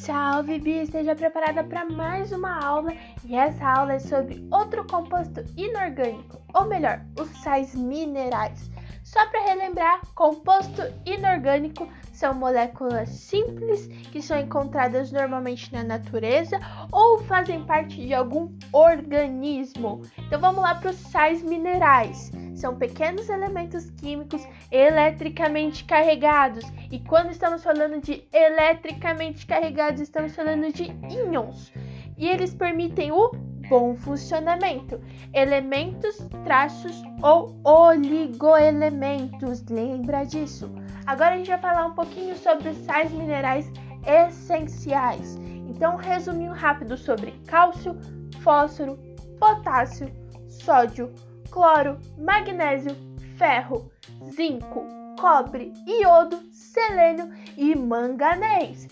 Salve Bia, esteja preparada para mais uma aula e essa aula é sobre outro composto inorgânico, ou melhor, os sais minerais. Só para relembrar, composto inorgânico são moléculas simples que são encontradas normalmente na natureza ou fazem parte de algum organismo. Então vamos lá para os sais minerais. São pequenos elementos químicos eletricamente carregados. E quando estamos falando de eletricamente carregados, estamos falando de íons. E eles permitem o bom funcionamento. Elementos, traços ou oligoelementos. Lembra disso? Agora a gente vai falar um pouquinho sobre os sais minerais essenciais. Então, um resuminho rápido sobre cálcio, fósforo, potássio, sódio, cloro, magnésio, ferro, zinco, cobre, iodo, selênio e manganês.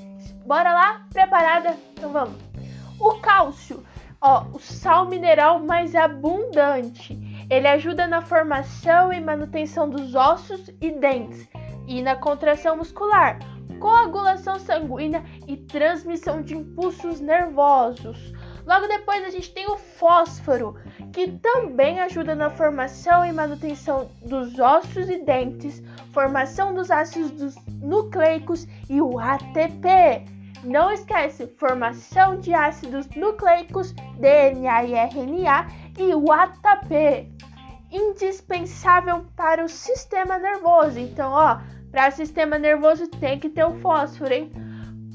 Bora lá? Preparada? Então vamos. O cálcio, ó, o sal mineral mais abundante. Ele ajuda na formação e manutenção dos ossos e dentes e na contração muscular, coagulação sanguínea e transmissão de impulsos nervosos. Logo depois a gente tem o fósforo, que também ajuda na formação e manutenção dos ossos e dentes, formação dos ácidos nucleicos e o ATP. Não esquece, formação de ácidos nucleicos, DNA e RNA e o ATP. Indispensável para o sistema nervoso. Então, ó, para o sistema nervoso tem que ter o fósforo, hein?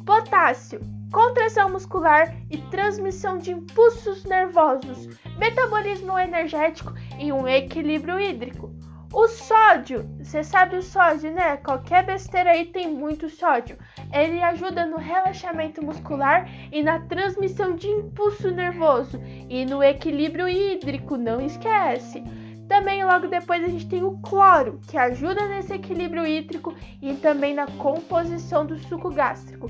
Potássio contração muscular e transmissão de impulsos nervosos, metabolismo energético e um equilíbrio hídrico. O sódio, você sabe o sódio, né? Qualquer besteira aí tem muito sódio. Ele ajuda no relaxamento muscular e na transmissão de impulso nervoso e no equilíbrio hídrico, não esquece. Também logo depois a gente tem o cloro, que ajuda nesse equilíbrio hídrico e também na composição do suco gástrico.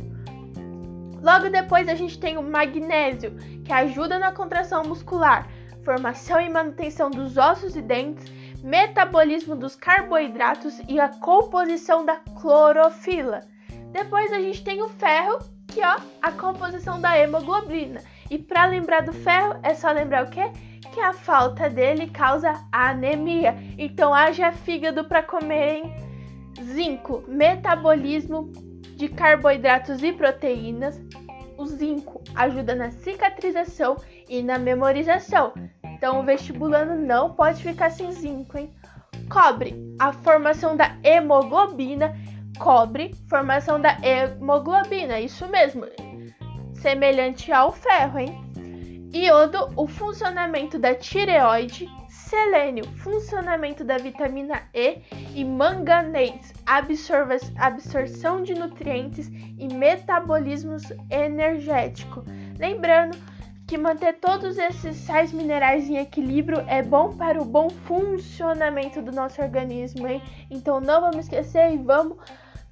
Logo depois a gente tem o magnésio, que ajuda na contração muscular, formação e manutenção dos ossos e dentes, metabolismo dos carboidratos e a composição da clorofila. Depois a gente tem o ferro, que ó, a composição da hemoglobina. E para lembrar do ferro, é só lembrar o quê? Que a falta dele causa anemia. Então haja fígado para comer, hein? Zinco, metabolismo de carboidratos e proteínas. O zinco ajuda na cicatrização e na memorização. Então o vestibulando não pode ficar sem zinco, hein? Cobre, a formação da hemoglobina. Cobre, formação da hemoglobina, isso mesmo. Semelhante ao ferro, hein? Iodo, o funcionamento da tireoide selênio, funcionamento da vitamina E e manganês, absorção de nutrientes e metabolismo energético. Lembrando que manter todos esses sais minerais em equilíbrio é bom para o bom funcionamento do nosso organismo, hein? Então não vamos esquecer e vamos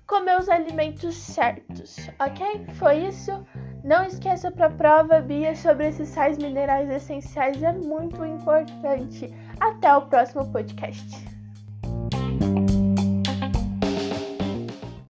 comer os alimentos certos, ok? Foi isso. Não esqueça para a prova, Bia, sobre esses sais minerais essenciais, é muito importante. Até o próximo podcast.